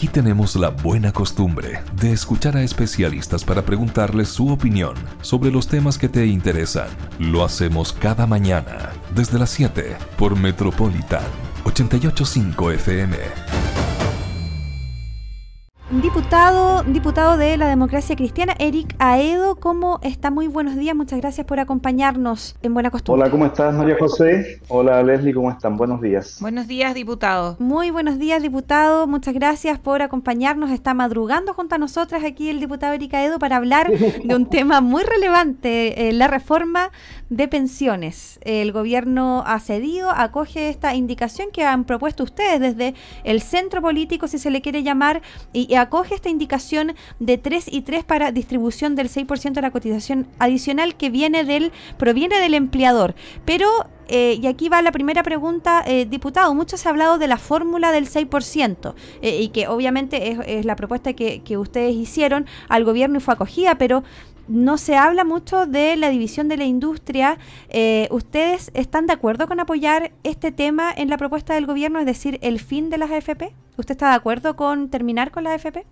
Aquí tenemos la buena costumbre de escuchar a especialistas para preguntarles su opinión sobre los temas que te interesan. Lo hacemos cada mañana desde las 7 por Metropolitan 885 FM. Diputado, diputado de la democracia cristiana, Eric Aedo, ¿cómo está? Muy buenos días, muchas gracias por acompañarnos en Buena Costumbre. Hola, ¿cómo estás María José? Hola Leslie, ¿cómo están? Buenos días. Buenos días, diputado. Muy buenos días, diputado, muchas gracias por acompañarnos. Está madrugando junto a nosotras aquí el diputado Eric Aedo para hablar de un tema muy relevante, eh, la reforma de pensiones. El gobierno ha cedido, acoge esta indicación que han propuesto ustedes desde el centro político, si se le quiere llamar, y, acoge esta indicación de 3 y 3 para distribución del 6% de la cotización adicional que viene del, proviene del empleador. Pero eh, y aquí va la primera pregunta, eh, diputado. Mucho se ha hablado de la fórmula del 6%, eh, y que obviamente es, la propuesta que, que, ustedes hicieron al gobierno y fue acogida, pero no se habla mucho de la división de la industria. Eh, ¿Ustedes están de acuerdo con apoyar este tema en la propuesta del gobierno, es decir, el fin de las AFP? ¿Usted está de acuerdo con terminar con las AFP?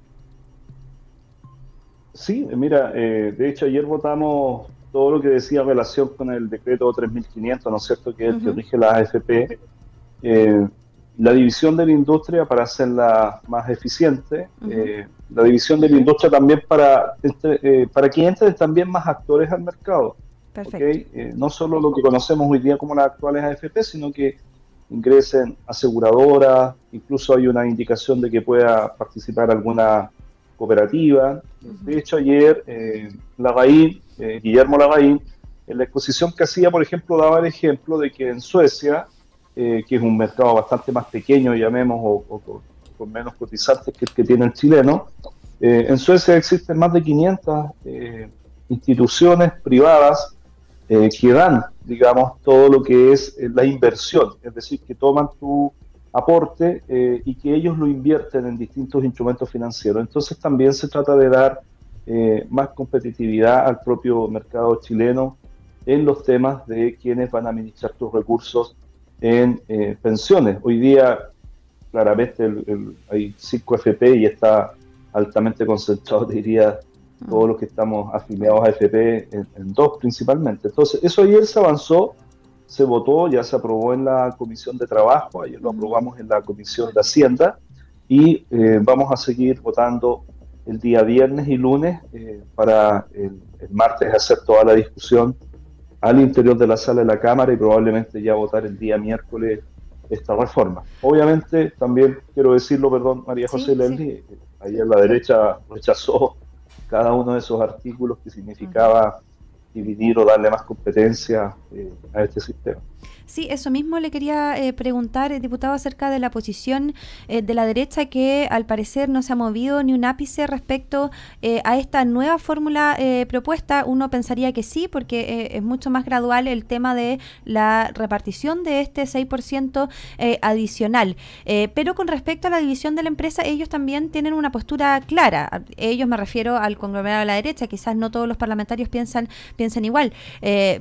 Sí, mira, eh, de hecho ayer votamos todo lo que decía en relación con el decreto 3500, ¿no es cierto?, que es el que rige las AFP. Eh, la división de la industria para hacerla más eficiente, eh, la división de la industria también para, eh, para que entren también más actores al mercado. Eh, no solo lo que conocemos hoy día como las actuales AFP, sino que ingresen aseguradoras, incluso hay una indicación de que pueda participar alguna cooperativa. De hecho, ayer eh, Lagaín, Guillermo Lagaín, en la exposición que hacía, por ejemplo, daba el ejemplo de que en Suecia, eh, que es un mercado bastante más pequeño, llamemos, o, con menos cotizantes que el que tiene el chileno. Eh, en Suecia existen más de 500 eh, instituciones privadas que dan, digamos, todo lo que es la inversión, es decir, que toman tu aporte y que ellos lo invierten en distintos instrumentos financieros. Entonces también se trata de dar más competitividad al propio mercado chileno en los temas de quienes van a administrar tus recursos en eh, pensiones. Hoy día, claramente, hay 5 FP y está altamente concentrado, diría, todos los que estamos afiliados a FP en, dos principalmente. Entonces, eso ayer se avanzó, se votó, ya se aprobó en la Comisión de Trabajo, ayer lo aprobamos en la Comisión de Hacienda y eh, vamos a seguir votando el día viernes y lunes eh, para el, el martes hacer toda la discusión al interior de la sala de la Cámara y probablemente ya votar el día miércoles esta reforma. Obviamente, también quiero decirlo, perdón, María José sí, ayer la derecha rechazó cada uno de esos artículos que significaba dividir o darle más competencia eh, a este sistema. Sí, eso mismo le quería eh, preguntar, eh, diputado, acerca de la posición de la derecha que al parecer no se ha movido ni un ápice respecto a esta nueva fórmula propuesta. Uno pensaría que sí, porque es mucho más gradual el tema de la repartición de este 6% adicional. pero con respecto a la división de la empresa, ellos también tienen una postura clara. Ellos me refiero al conglomerado de la derecha, quizás no todos los parlamentarios piensan igual,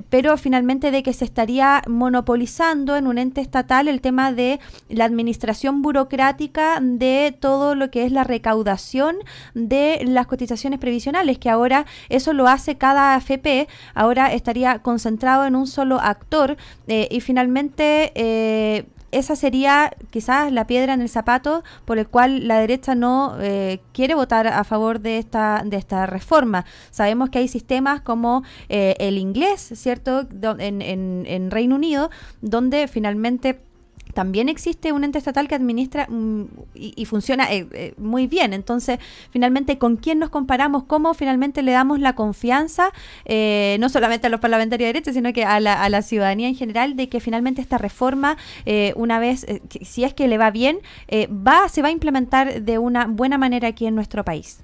pero finalmente de que se estaría monopolizando en un ente estatal el tema de la administración burocrática de todo lo que es la recaudación de las cotizaciones previsionales, que ahora eso lo hace cada AFP, ahora estaría concentrado en un solo actor eh, y finalmente... Eh, esa sería quizás la piedra en el zapato por el cual la derecha no eh, quiere votar a favor de esta, de esta reforma. Sabemos que hay sistemas como eh, el inglés, ¿cierto?, en, en, en Reino Unido, donde finalmente también existe un ente estatal que administra mm, y, funciona eh, eh, muy bien. Entonces, finalmente, ¿con quién nos comparamos? ¿Cómo finalmente le damos la confianza, eh, no solamente a los parlamentarios de derecha, sino que a la, ciudadanía en general, de que finalmente esta reforma, una vez, si es que le va bien, va, se va a implementar de una buena manera aquí en nuestro país?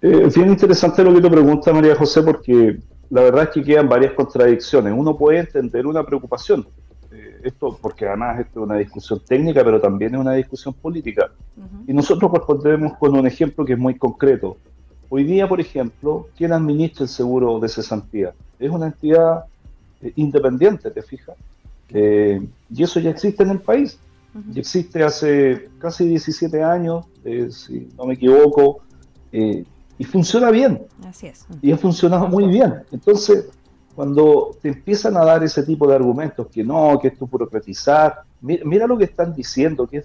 bien interesante lo que te pregunta María José, porque la verdad es que quedan varias contradicciones. Uno puede entender una preocupación esto, porque además esto es una discusión técnica, pero también es una discusión política. Y nosotros respondemos con un ejemplo que es muy concreto. Hoy día, por ejemplo, ¿quién administra el seguro de cesantía? Es una entidad eh, independiente, ¿te fijas? Eh, y eso ya existe en el país. y existe hace casi 17 años, eh, si no me equivoco, eh, y funciona bien. Así es. Y ha funcionado muy bien. Entonces, cuando te empiezan a dar ese tipo de argumentos, que no, que esto es burocratizar, mira, lo que están diciendo, que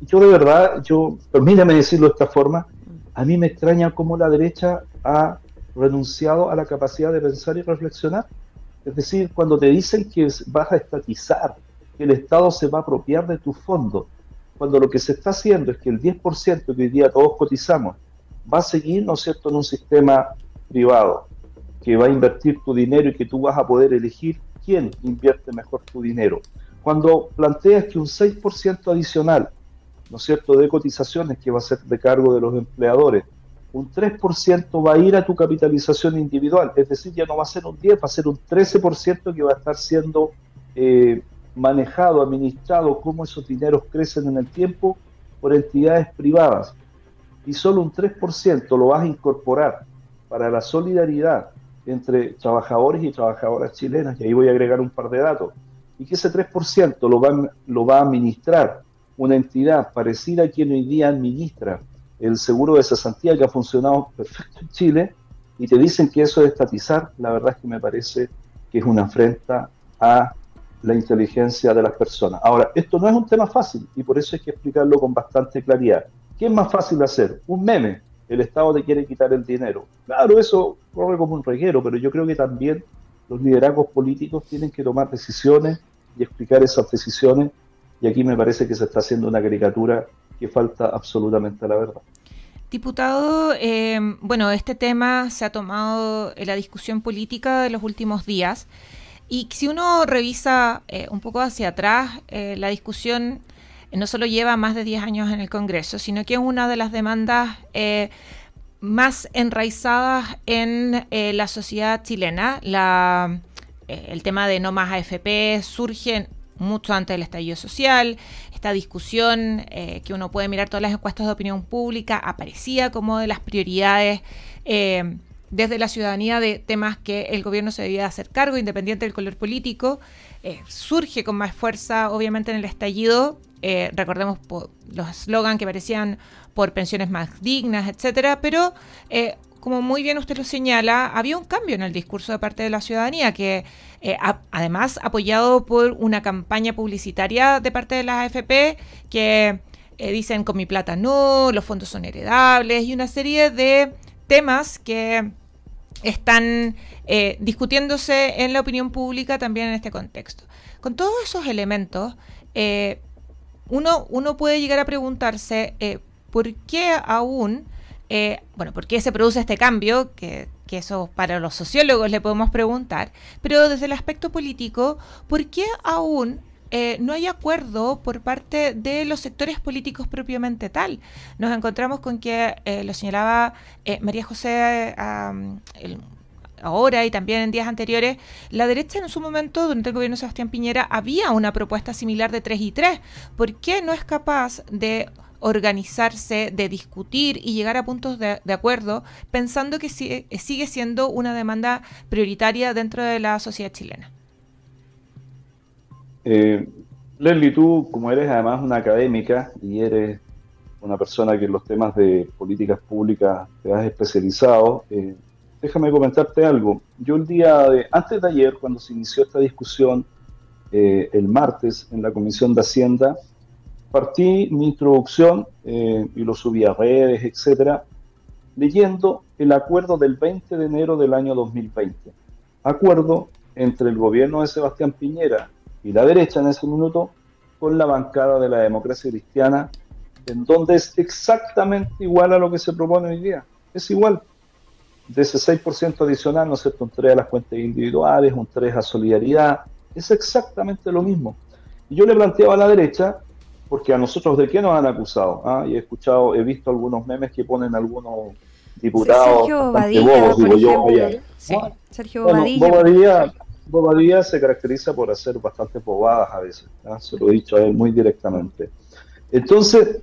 yo, de verdad, yo, permítame decirlo de esta forma, a mí me extraña cómo la derecha ha renunciado a la capacidad de pensar y reflexionar. Es decir, cuando te dicen que vas a estatizar, que el Estado se va a apropiar de tu fondo, cuando lo que se está haciendo es que el 10% que hoy día todos cotizamos va a seguir, ¿no es cierto?, en un sistema privado que va a invertir tu dinero y que tú vas a poder elegir quién invierte mejor tu dinero. Cuando planteas que un 6% adicional, ¿no es cierto?, de cotizaciones que va a ser de cargo de los empleadores, un 3% va a ir a tu capitalización individual, es decir, ya no va a ser un 10, va a ser un 13% que va a estar siendo eh, manejado, administrado, cómo esos dineros crecen en el tiempo por entidades privadas. Y solo un 3% lo vas a incorporar para la solidaridad entre trabajadores y trabajadoras chilenas, y ahí voy a agregar un par de datos, y que ese 3% lo va, lo va a administrar una entidad parecida a quien hoy día administra el seguro de cesantía que ha funcionado perfecto en Chile, y te dicen que eso es estatizar, la verdad es que me parece que es una afrenta a la inteligencia de las personas. Ahora, esto no es un tema fácil y por eso hay que explicarlo con bastante claridad. ¿Qué es más fácil hacer? Un meme, el Estado te quiere quitar el dinero. Claro, eso corre como un reguero, pero yo creo que también los liderazgos políticos tienen que tomar decisiones y explicar esas decisiones. Y aquí me parece que se está haciendo una caricatura que falta absolutamente a la verdad. Diputado, eh, bueno, este tema se ha tomado en la discusión política de los últimos días. Y si uno revisa eh, un poco hacia atrás, eh, la discusión no solo lleva más de 10 años en el Congreso, sino que es una de las demandas eh, más enraizadas en eh, la sociedad chilena. Eh, el tema de no más AFP surge mucho antes del estallido social. Esta discusión que uno puede mirar todas las encuestas de opinión pública aparecía como de las prioridades desde la ciudadanía de temas que el gobierno se debía hacer cargo, independiente del color político. surge con más fuerza, obviamente, en el estallido, eh, recordemos los eslogans que parecían por pensiones más dignas, etcétera, pero eh, como muy bien usted lo señala, había un cambio en el discurso de parte de la ciudadanía que eh, además apoyado por una campaña publicitaria de parte de la AFP que dicen con mi plata no, los fondos son heredables y una serie de temas que están discutiéndose en la opinión pública también en este contexto. Con todos esos elementos, uno, uno puede llegar a preguntarse eh, por qué aún, eh, bueno, por qué se produce este cambio, que, eso para los sociólogos le podemos preguntar, pero desde el aspecto político, ¿por qué aún eh, no hay acuerdo por parte de los sectores políticos propiamente tal. Nos encontramos con que lo señalaba María José, el ahora y también en días anteriores, la derecha en su momento, durante el gobierno de Sebastián Piñera, había una propuesta similar de 3 y 3. ¿Por qué no es capaz de organizarse, de discutir y llegar a puntos de, acuerdo, pensando que sigue siendo una demanda prioritaria dentro de la sociedad chilena? Eh, Leslie, tú como eres además una académica y eres una persona que en los temas de políticas públicas te has especializado, eh, déjame comentarte algo. Yo el día de, antes de ayer, cuando se inició esta discusión, eh, el martes en la Comisión de Hacienda, partí mi introducción eh, y lo subí a redes, etcétera, leyendo el acuerdo del 20 de enero del año 2020. Acuerdo entre el gobierno de Sebastián Piñera y la derecha en ese minuto con la bancada de la democracia cristiana, en donde es exactamente igual a lo que se propone hoy día. Es igual de ese 6% adicional, ¿no es cierto? Un 3 a las cuentas individuales, un 3 a solidaridad, es exactamente lo mismo. Y yo le planteaba a la derecha, porque a nosotros de qué nos han acusado, ¿Ah? y he escuchado, he visto algunos memes que ponen algunos diputados Sergio Badilla, digo yo, sí, Sergio Bobadilla. se caracteriza por hacer bastante bobadas a veces, ¿ah? se lo he dicho a él muy directamente. Entonces,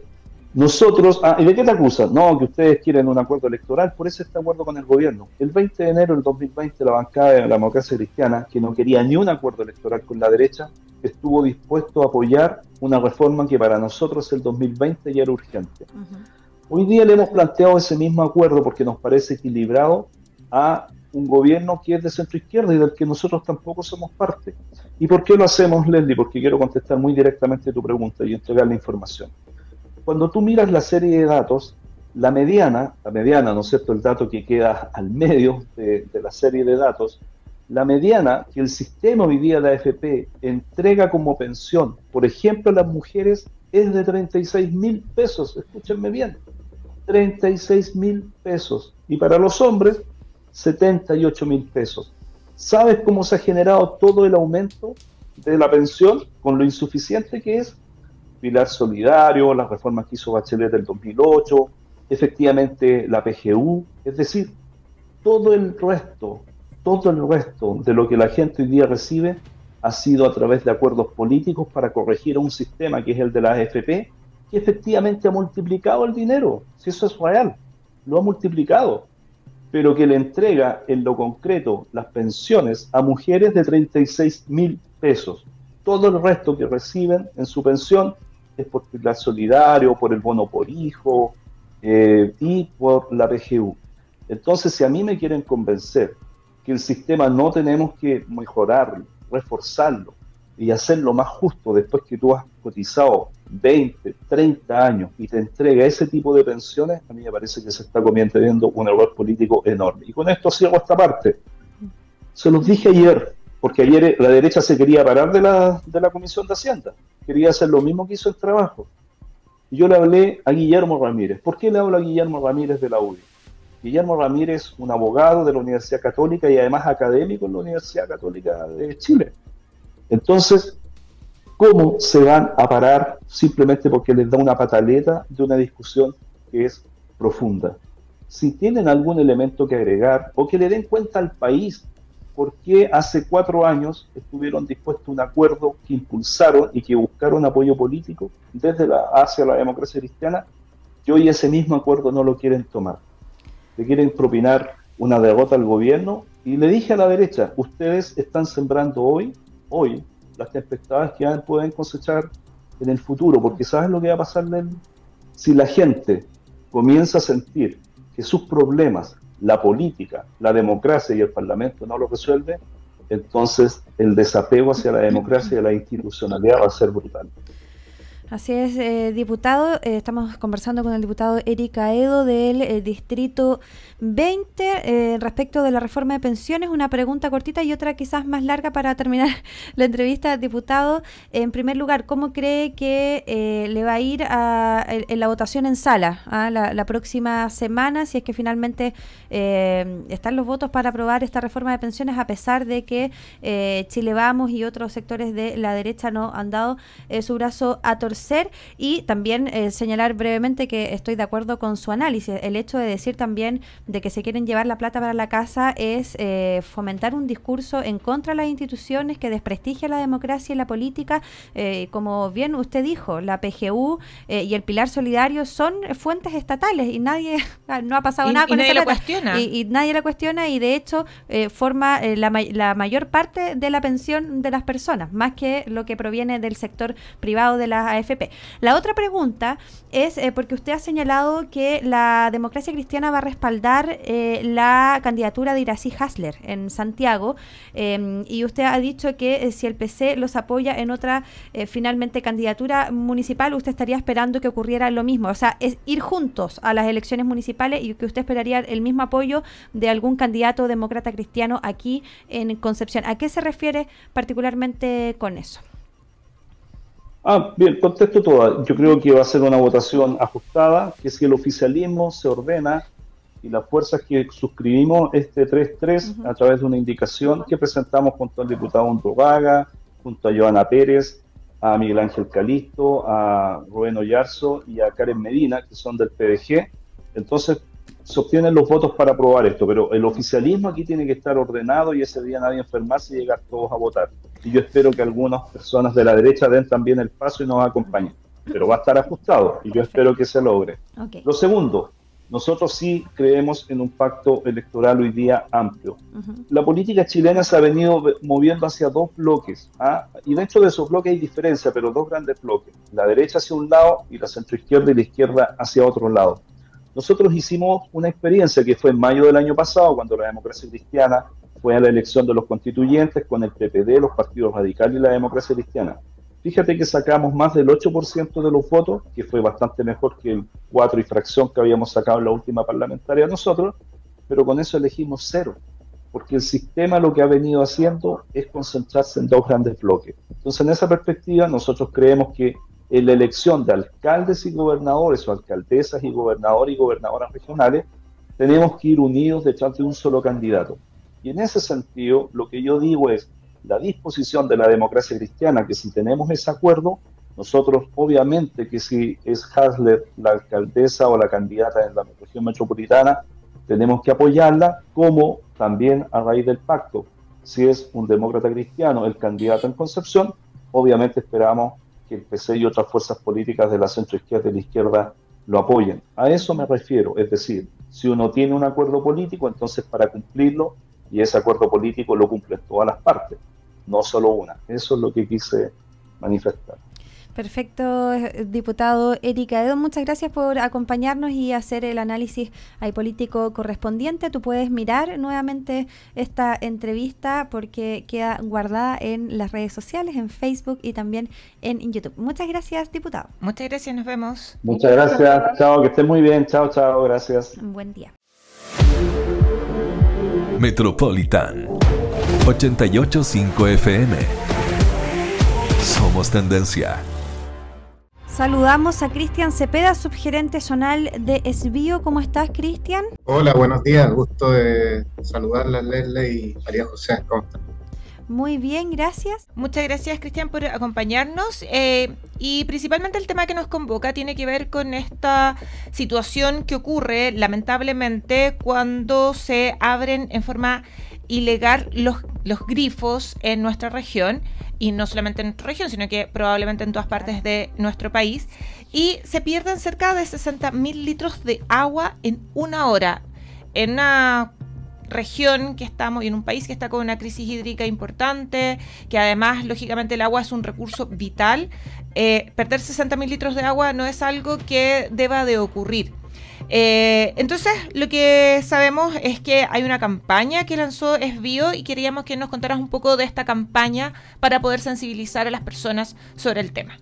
Nosotros, ah, ¿y de qué te acusan? No, que ustedes quieren un acuerdo electoral, por eso está acuerdo con el gobierno. El 20 de enero del 2020, la bancada de la democracia cristiana, que no quería ni un acuerdo electoral con la derecha, estuvo dispuesto a apoyar una reforma que para nosotros el 2020 ya era urgente. Hoy día le hemos planteado ese mismo acuerdo porque nos parece equilibrado a un gobierno que es de centro izquierda y del que nosotros tampoco somos parte. ¿Y por qué lo hacemos, Leslie? Porque quiero contestar muy directamente tu pregunta y entregar la información cuando tú miras la serie de datos, la mediana, la mediana, ¿no es cierto?, el dato que queda al medio de, la serie de datos, la mediana que el sistema hoy día de AFP entrega como pensión, por ejemplo, a las mujeres, es de 36 mil pesos, escúchenme bien, 36 mil pesos, y para los hombres, 78 mil pesos. ¿Sabes cómo se ha generado todo el aumento de la pensión con lo insuficiente que es? Pilar Solidario, las reformas que hizo Bachelet del 2008, efectivamente la PGU, es decir, todo el resto, todo el resto de lo que la gente hoy día recibe ha sido a través de acuerdos políticos para corregir un sistema que es el de la AFP, que efectivamente ha multiplicado el dinero, si eso es real, lo ha multiplicado, pero que le entrega en lo concreto las pensiones a mujeres de 36 mil pesos. Todo el resto que reciben en su pensión por Pilar Solidario, por el bono por hijo eh, y por la PGU. Entonces, si a mí me quieren convencer que el sistema no tenemos que mejorarlo, reforzarlo y hacerlo más justo después que tú has cotizado 20, 30 años y te entrega ese tipo de pensiones, a mí me parece que se está cometiendo un error político enorme. Y con esto cierro esta parte. Se los dije ayer, porque ayer la derecha se quería parar de la, de la Comisión de Hacienda quería hacer lo mismo que hizo el trabajo. Yo le hablé a Guillermo Ramírez. ¿Por qué le hablo a Guillermo Ramírez de la UDI? Guillermo Ramírez, un abogado de la Universidad Católica y además académico en la Universidad Católica de Chile. Entonces, ¿cómo se van a parar simplemente porque les da una pataleta de una discusión que es profunda? Si tienen algún elemento que agregar o que le den cuenta al país por qué hace cuatro años estuvieron dispuestos a un acuerdo que impulsaron y que buscaron apoyo político desde la, hacia la democracia cristiana, y hoy ese mismo acuerdo no lo quieren tomar. Le quieren propinar una derrota al gobierno y le dije a la derecha, ustedes están sembrando hoy, hoy, las tempestades que pueden cosechar en el futuro, porque ¿saben lo que va a pasar? Si la gente comienza a sentir que sus problemas la política, la democracia y el Parlamento no lo resuelve, entonces el desapego hacia la democracia y la institucionalidad va a ser brutal. Así es, eh, diputado. Eh, estamos conversando con el diputado Eric Aedo del eh, Distrito 20 respecto de la reforma de pensiones. Una pregunta cortita y otra quizás más larga para terminar la entrevista. Diputado, en primer lugar, ¿cómo cree que le va a ir a, en la votación en sala ah, la, próxima semana? Si es que finalmente están los votos para aprobar esta reforma de pensiones, a pesar de que Chile Vamos y otros sectores de la derecha no han dado su brazo a torcer ser y también eh, señalar brevemente que estoy de acuerdo con su análisis. El hecho de decir también de que se quieren llevar la plata para la casa es eh, fomentar un discurso en contra de las instituciones que desprestigia la democracia y la política. Eh, como bien usted dijo, la PGU y el Pilar Solidario son fuentes estatales y nadie no ha pasado nada con y nadie la cuestiona. Y, nadie la cuestiona y de hecho forma la, la mayor parte de la pensión de las personas, más que lo que proviene del sector privado de la AFP la otra pregunta es eh, porque usted ha señalado que la democracia cristiana va a respaldar eh, la candidatura de Irací Hasler en Santiago em, y usted ha dicho que eh, si el PC los apoya en otra finalmente candidatura municipal, usted estaría esperando que ocurriera lo mismo, o sea, es ir juntos a las elecciones municipales y que usted esperaría el mismo apoyo de algún candidato demócrata cristiano aquí en Concepción. ¿A qué se refiere particularmente con eso? Ah, bien, contesto todo. Yo creo que va a ser una votación ajustada, que si el oficialismo se ordena y las fuerzas que suscribimos este 3-3 a través de una indicación que presentamos junto al diputado Vaga, junto a Joana Pérez, a Miguel Ángel Calisto, a Rubén Oyarzo y a Karen Medina, que son del PDG. Entonces, se obtienen los votos para aprobar esto, pero el oficialismo aquí tiene que estar ordenado y ese día nadie enfermarse y llegar todos a votar. Y yo espero que algunas personas de la derecha den también el paso y nos acompañen. pero va a estar ajustado y yo espero que se logre. Lo segundo, nosotros sí creemos en un pacto electoral hoy día amplio. La política chilena se ha venido moviendo hacia dos bloques, ¿ah? y dentro de esos bloques hay diferencia, pero dos grandes bloques, la derecha hacia un lado y la centroizquierda y la izquierda hacia otro lado. Nosotros hicimos una experiencia que fue en mayo del año pasado, cuando la democracia cristiana fue a la elección de los constituyentes con el PPD, los partidos radicales y la democracia cristiana. Fíjate que sacamos más del 8% de los votos, que fue bastante mejor que el 4 y fracción que habíamos sacado en la última parlamentaria nosotros, pero con eso elegimos cero, porque el sistema lo que ha venido haciendo es concentrarse en dos grandes bloques. Entonces, en esa perspectiva, nosotros creemos que en la elección de alcaldes y gobernadores o alcaldesas y gobernadores y gobernadoras regionales, tenemos que ir unidos detrás de un solo candidato. Y en ese sentido, lo que yo digo es, la disposición de la democracia cristiana, que si tenemos ese acuerdo, nosotros obviamente que si es Hasler la alcaldesa o la candidata en la región metropolitana, tenemos que apoyarla, como también a raíz del pacto. Si es un demócrata cristiano el candidato en Concepción, obviamente esperamos que el PC y otras fuerzas políticas de la centroizquierda y la izquierda lo apoyen. A eso me refiero, es decir, si uno tiene un acuerdo político, entonces para cumplirlo, y ese acuerdo político lo cumplen todas las partes no solo una. Eso es lo que quise manifestar. Perfecto, eh, diputado Erika Edo, muchas gracias por acompañarnos y hacer el análisis político correspondiente. Tú puedes mirar nuevamente esta entrevista porque queda guardada en las redes sociales, en Facebook y también en YouTube. Muchas gracias, diputado. Muchas gracias, nos vemos. Muchas gracias, chao, que estén muy bien, chao, chao, gracias. Un buen día. Metropolitan 885 FM. Somos tendencia. Saludamos a Cristian Cepeda, subgerente zonal de Esbío. ¿Cómo estás, Cristian? Hola, buenos días. Gusto de saludarla, Leslie y María José. ¿Cómo están? Muy bien, gracias. Muchas gracias, Cristian, por acompañarnos. Eh, y principalmente el tema que nos convoca tiene que ver con esta situación que ocurre, lamentablemente, cuando se abren en forma ilegal los, los grifos en nuestra región, y no solamente en nuestra región, sino que probablemente en todas partes de nuestro país, y se pierden cerca de 60 mil litros de agua en una hora, en una región que estamos y en un país que está con una crisis hídrica importante, que además, lógicamente, el agua es un recurso vital. Eh, perder 60 mil litros de agua no es algo que deba de ocurrir. Eh, entonces, lo que sabemos es que hay una campaña que lanzó Esbio y queríamos que nos contaras un poco de esta campaña para poder sensibilizar a las personas sobre el tema.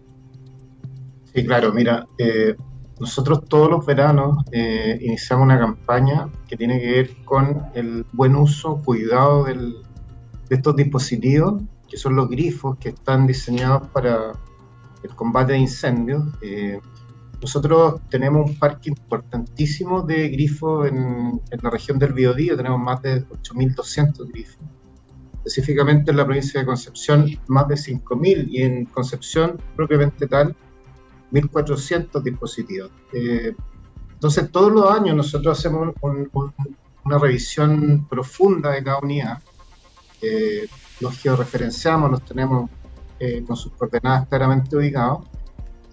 Sí, claro, mira, eh, nosotros todos los veranos eh, iniciamos una campaña que tiene que ver con el buen uso, cuidado de estos dispositivos, que son los grifos que están diseñados para el combate de incendios. Nosotros tenemos un parque importantísimo de grifos en, la región del Biodío, tenemos más de 8.200 grifos. Específicamente en la provincia de Concepción, más de 5.000 y en Concepción propiamente tal, 1.400 dispositivos. Eh, entonces, todos los años nosotros hacemos una revisión profunda de cada unidad. Eh, los georreferenciamos, los tenemos eh, con sus coordenadas claramente ubicados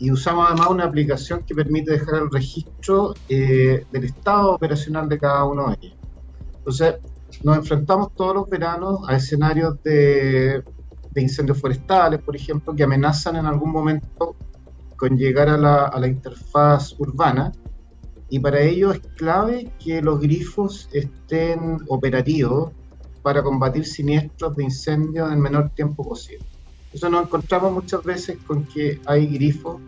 y usamos además una aplicación que permite dejar el registro eh, del estado operacional de cada uno de ellos. Entonces, nos enfrentamos todos los veranos a escenarios de, incendios forestales, por ejemplo, que amenazan en algún momento con llegar a la, a la interfaz urbana. Y para ello es clave que los grifos estén operativos para combatir siniestros de incendio en el menor tiempo posible. Eso nos encontramos muchas veces con que hay grifos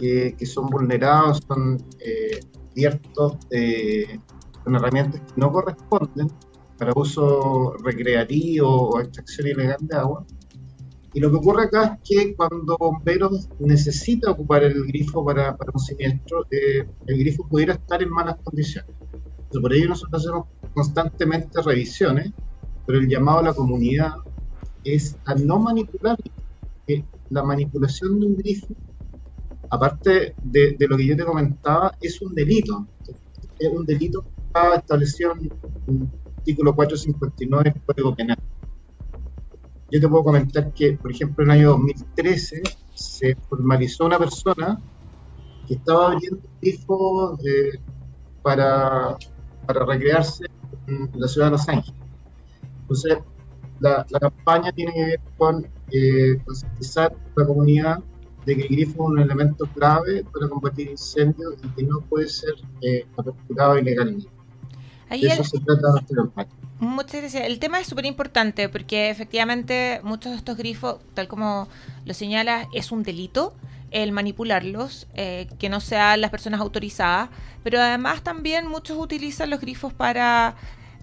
que, son vulnerados, son eh, abiertos con herramientas que no corresponden para uso recreativo o extracción ilegal de agua. Y lo que ocurre acá es que cuando bomberos necesita ocupar el grifo para, para un siniestro, eh, el grifo pudiera estar en malas condiciones. por ello nosotros hacemos constantemente revisiones, pero el llamado a la comunidad es a no manipular. Que la manipulación de un grifo aparte de, lo que yo te comentaba, es un delito. Es un delito que está establecido en el artículo 459 del Código Penal. Yo te puedo comentar que, por ejemplo, en el año 2013 se formalizó una persona que estaba abriendo grifos para, para recrearse en la ciudad de Los Ángeles. Entonces, la, campaña tiene que ver con eh, concientizar a la comunidad de que el grifo es un elemento clave para combatir incendios y que no puede ser eh, ilegalmente. eso se trata de campaña. Muchas gracias. El tema es súper importante porque efectivamente muchos de estos grifos, tal como lo señala, es un delito el manipularlos, eh, que no sean las personas autorizadas, pero además también muchos utilizan los grifos para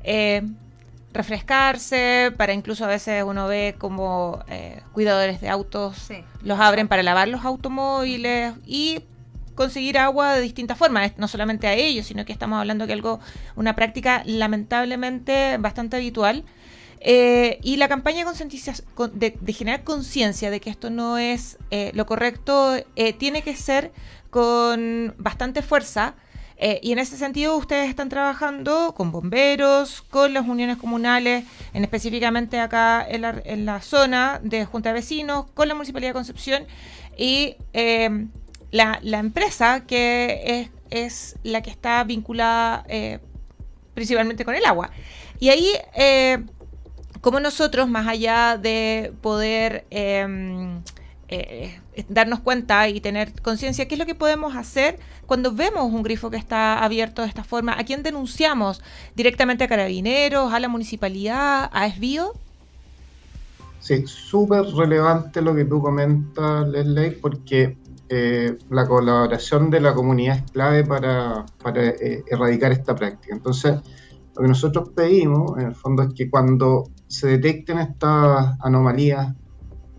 eh, refrescarse, para incluso a veces uno ve como eh, cuidadores de autos los abren para lavar los automóviles y conseguir agua de distintas formas, no solamente a ellos, sino que estamos hablando de algo, una práctica lamentablemente bastante habitual. Eh, y la campaña de, de generar conciencia de que esto no es lo correcto tiene que ser con bastante fuerza eh, y en ese sentido ustedes están trabajando con bomberos, con las uniones comunales, en específicamente acá en la, zona de Junta de Vecinos, con la Municipalidad de Concepción y em, la, empresa que es, la que está vinculada eh, principalmente con el agua. Y ahí, eh, como nosotros, más allá de poder em, eh, darnos cuenta y tener conciencia qué es lo que podemos hacer cuando vemos un grifo que está abierto de esta forma. ¿A quién denunciamos? ¿Directamente a carabineros, a la municipalidad, a ESBIO? Sí, súper relevante lo que tú comentas, Leslie, porque eh, la colaboración de la comunidad es clave para, eh, erradicar esta práctica. Entonces, lo que nosotros pedimos, en el fondo, es que cuando se detecten estas anomalías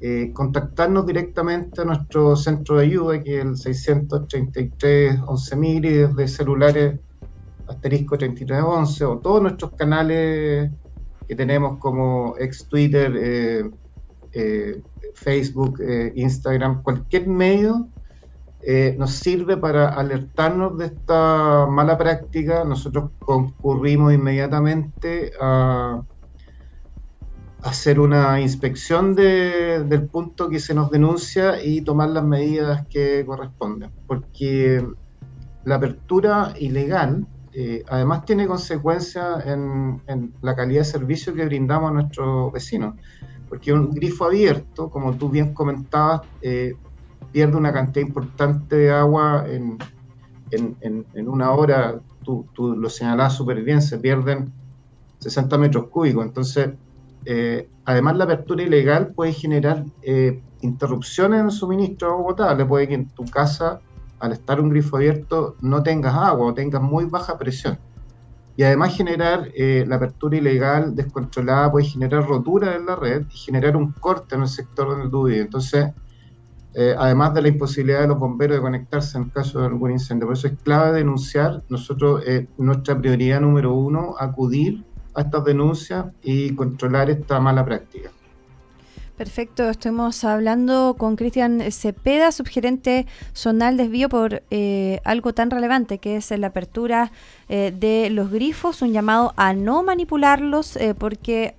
eh, contactarnos directamente a nuestro centro de ayuda, que es el 633 11.000 y desde celulares asterisco 3311 o todos nuestros canales que tenemos como ex Twitter, eh, eh, Facebook, Instagram, cualquier medio nos sirve para alertarnos de esta mala práctica. Nosotros concurrimos inmediatamente a hacer una inspección del punto que se nos denuncia y tomar las medidas que corresponden. Porque la apertura ilegal eh, además tiene consecuencias en, la calidad de servicio que brindamos a nuestros vecinos. Porque un grifo abierto, como tú bien comentabas, eh, pierde una cantidad importante de agua en, una hora. Tú, tú lo señalabas súper bien, se pierden 60 metros cúbicos. Entonces, eh, además, la apertura ilegal puede generar eh, interrupciones en el suministro de agua potable. Puede que en tu casa, al estar un grifo abierto, no tengas agua o tengas muy baja presión. Y además generar eh, la apertura ilegal descontrolada puede generar rotura en la red y generar un corte en el sector donde tú vives. Entonces, además de la imposibilidad de los bomberos de conectarse en caso de algún incendio. Por eso es clave denunciar. Nosotros, nuestra prioridad número uno, acudir estas denuncias y controlar esta mala práctica. Perfecto, estamos hablando con Cristian Cepeda, subgerente zonal desvío, por eh, algo tan relevante que es la apertura eh, de los grifos, un llamado a no manipularlos eh, porque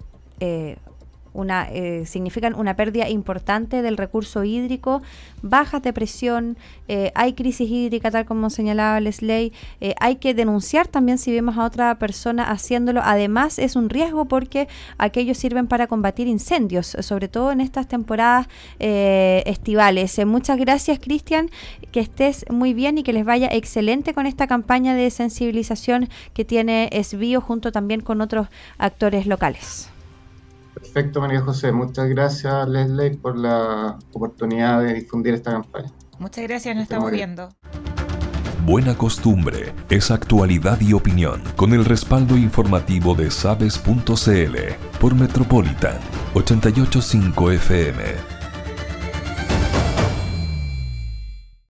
una, eh, significan una pérdida importante del recurso hídrico, bajas de presión, eh, hay crisis hídrica, tal como señalaba Leslie, eh, hay que denunciar también si vemos a otra persona haciéndolo. Además, es un riesgo porque aquellos sirven para combatir incendios, sobre todo en estas temporadas estivales. muchas gracias, Cristian, que estés muy bien y que les vaya excelente con esta campaña de sensibilización que tiene Esbio junto también con otros actores locales. Perfecto, María José. Muchas gracias, Leslie, por la oportunidad de difundir esta campaña. Muchas gracias, nos estamos viendo. Buena costumbre es actualidad y opinión con el respaldo informativo de sabes.cl por Metropolitan 885 FM